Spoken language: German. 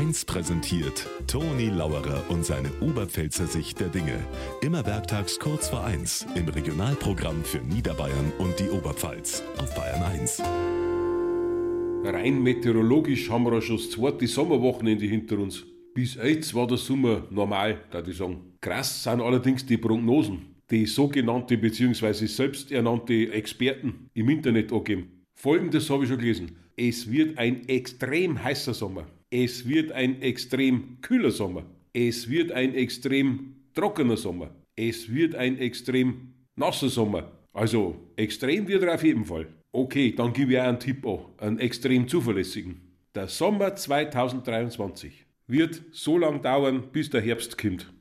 1 präsentiert Toni Lauerer und seine Oberpfälzer Sicht der Dinge. Immer werktags kurz vor 1 im Regionalprogramm für Niederbayern und die Oberpfalz auf Bayern 1. Rein meteorologisch haben wir schon das zweite Sommerwochenende hinter uns. Bis jetzt war der Sommer normal, da ich sagen. Krass sind allerdings die Prognosen, die sogenannte bzw. selbsternannte Experten im Internet angeben. Folgendes habe ich schon gelesen. Es wird ein extrem heißer Sommer. Es wird ein extrem kühler Sommer. Es wird ein extrem trockener Sommer. Es wird ein extrem nasser Sommer. Also extrem wird er auf jeden Fall. Okay, dann gebe ich auch einen Tipp an, einen extrem zuverlässigen. Der Sommer 2023 wird so lang dauern, bis der Herbst kommt.